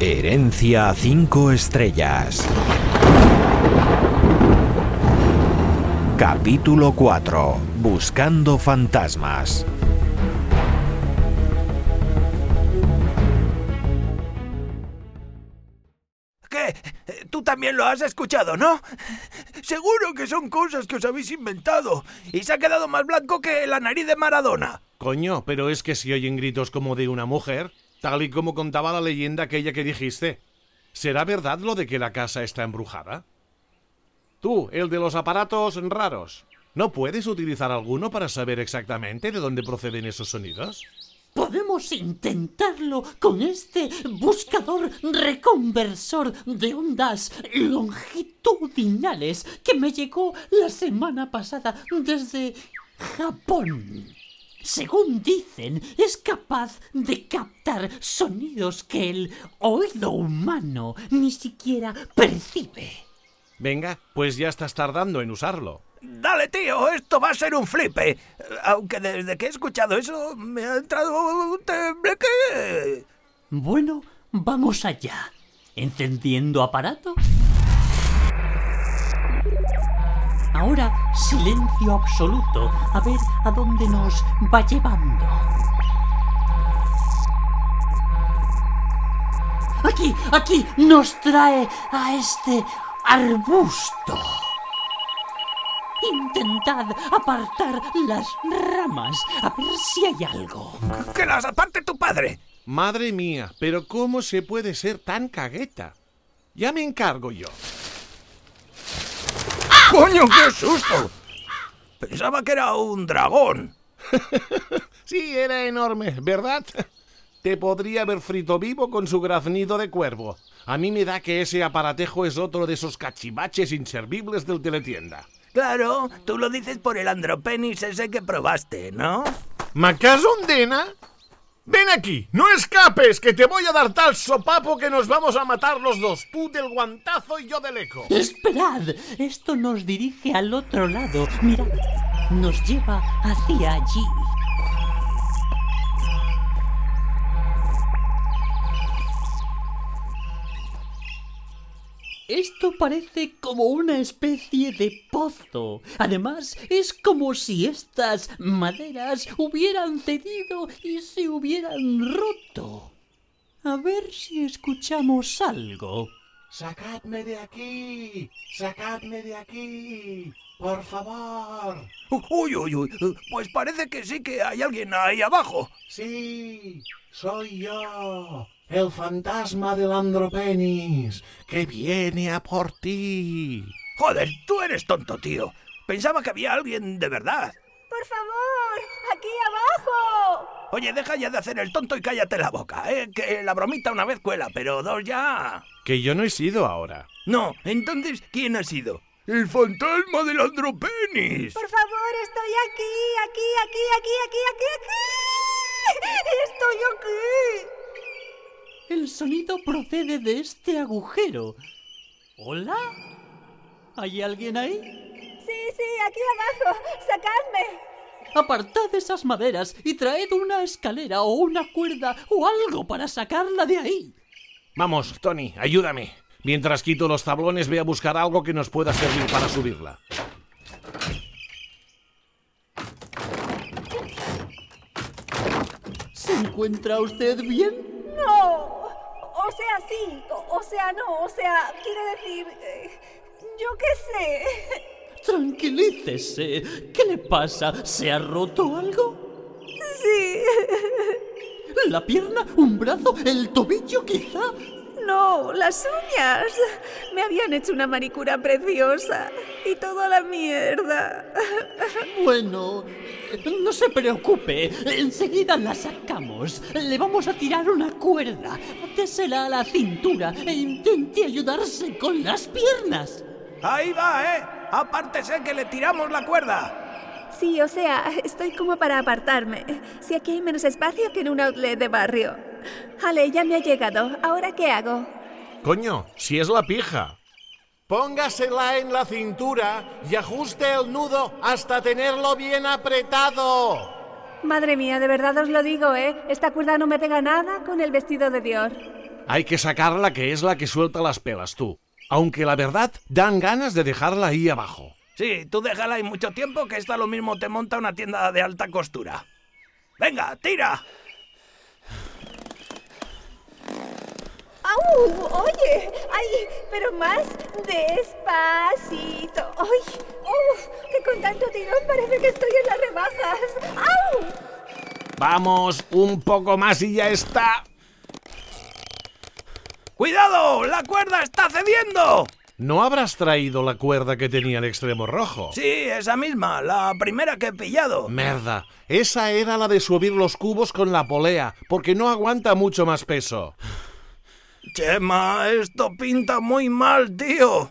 Herencia 5 estrellas. Capítulo 4. Buscando fantasmas. ¿Qué? Tú también lo has escuchado, ¿no? Seguro que son cosas que os habéis inventado. Y se ha quedado más blanco que la nariz de Maradona. Coño, pero es que si oyen gritos como de una mujer, tal y como contaba la leyenda aquella que dijiste. ¿Será verdad lo de que la casa está embrujada? Tú, el de los aparatos raros, ¿no puedes utilizar alguno para saber exactamente de dónde proceden esos sonidos? Podemos intentarlo con este buscador reconversor de ondas longitudinales que me llegó la semana pasada desde Japón. Según dicen, es capaz de captar sonidos que el oído humano ni siquiera percibe. Venga, pues ya estás tardando en usarlo. Dale, tío, esto va a ser un flipe. Aunque desde que he escuchado eso me ha entrado un tembleque. Bueno, vamos allá. Encendiendo aparato. Ahora silencio absoluto. A ver a dónde nos va llevando. Aquí, aquí nos trae a este arbusto. Intentad apartar las ramas a ver si hay algo. ¡Que las aparte tu padre! Madre mía, pero ¿cómo se puede ser tan cagueta? Ya me encargo yo. ¡Coño, qué susto! Pensaba que era un dragón. sí, era enorme, ¿verdad? Te podría haber frito vivo con su graznido de cuervo. A mí me da que ese aparatejo es otro de esos cachivaches inservibles del teletienda. Claro, tú lo dices por el andropenis ese que probaste, ¿no? ¿Macaso Dena? Ven aquí, no escapes, que te voy a dar tal sopapo que nos vamos a matar los dos, tú del guantazo y yo del eco. Esperad, esto nos dirige al otro lado. Mirad, nos lleva hacia allí. Esto parece como una especie de pozo. Además, es como si estas maderas hubieran cedido y se hubieran roto. A ver si escuchamos algo. ¡Sacadme de aquí! ¡Sacadme de aquí! ¡Por favor! Uy, uy, uy. Pues parece que sí que hay alguien ahí abajo. Sí, soy yo el fantasma del Andropenis, que viene a por ti. Joder, tú eres tonto, tío. Pensaba que había alguien de verdad. Por favor, aquí abajo. Oye, deja ya de hacer el tonto y cállate la boca, ¿eh? Que la bromita una vez cuela, pero dos ya. Que yo no he sido ahora. No, entonces, ¿quién ha sido? El fantasma del Andropenis. Por favor, estoy aquí, aquí, aquí, aquí, aquí, aquí, aquí. Estoy aquí. El sonido procede de este agujero. ¿Hola? ¿Hay alguien ahí? Sí, sí, aquí abajo. ¡Sacadme! Apartad esas maderas y traed una escalera o una cuerda o algo para sacarla de ahí. Vamos, Tony, ayúdame. Mientras quito los tablones, voy a buscar algo que nos pueda servir para subirla. ¿Se encuentra usted bien? No. O sea, sí. O, sea, no. O sea, quiere decir... Eh, yo qué sé. Tranquilícese. ¿Qué le pasa? ¿Se ha roto algo? Sí. ¿La pierna? ¿Un brazo? ¿El tobillo quizá? No, las uñas. Me habían hecho una manicura preciosa. Y toda la mierda. Bueno, no se preocupe. Enseguida la sacamos. Le vamos a tirar una cuerda. Atésela a la cintura e intente ayudarse con las piernas. Ahí va, ¿eh? Apártese que le tiramos la cuerda. Sí, o sea, estoy como para apartarme. Si aquí hay menos espacio que en un outlet de barrio. Ale, ya me ha llegado. ¿Ahora qué hago? Coño, si es la pija. Póngasela en la cintura y ajuste el nudo hasta tenerlo bien apretado. Madre mía, de verdad os lo digo, ¿eh? Esta cuerda no me pega nada con el vestido de Dior. Hay que sacarla que es la que suelta las pelas, tú. Aunque la verdad, dan ganas de dejarla ahí abajo. Sí, tú déjala ahí mucho tiempo que esta lo mismo te monta una tienda de alta costura. ¡Venga, tira! ¡Au! Oye, ay, pero más despacito. ¡Ay! ¡Uf! Que con tanto tirón parece que estoy en las rebajas. ¡Au! Vamos, un poco más y ya está. ¡Cuidado! ¡La cuerda está cediendo! ¿No habrás traído la cuerda que tenía el extremo rojo? Sí, esa misma, la primera que he pillado. Merda, esa era la de subir los cubos con la polea, porque no aguanta mucho más peso. Chema, esto pinta muy mal, tío.